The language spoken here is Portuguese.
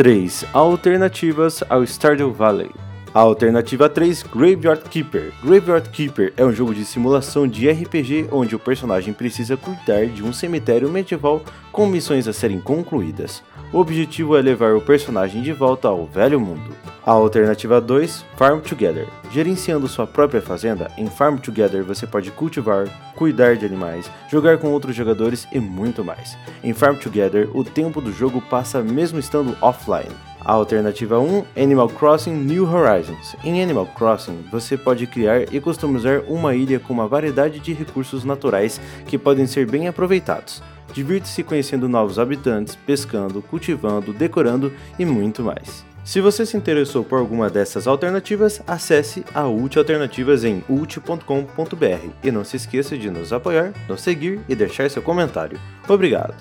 3. Alternativas ao Stardew Valley. A alternativa 3, Graveyard Keeper. Graveyard Keeper é um jogo de simulação de RPG onde o personagem precisa cuidar de um cemitério medieval com missões a serem concluídas. O objetivo é levar o personagem de volta ao velho mundo. A alternativa 2, Farm Together. Gerenciando sua própria fazenda, em Farm Together você pode cultivar, cuidar de animais, jogar com outros jogadores e muito mais. Em Farm Together, o tempo do jogo passa mesmo estando offline. A alternativa 1, Animal Crossing New Horizons. Em Animal Crossing, você pode criar e customizar uma ilha com uma variedade de recursos naturais que podem ser bem aproveitados. Divirta-se conhecendo novos habitantes, pescando, cultivando, decorando e muito mais. Se você se interessou por alguma dessas alternativas, acesse a Ult Alternativas em ult.com.br e não se esqueça de nos apoiar, nos seguir e deixar seu comentário. Obrigado!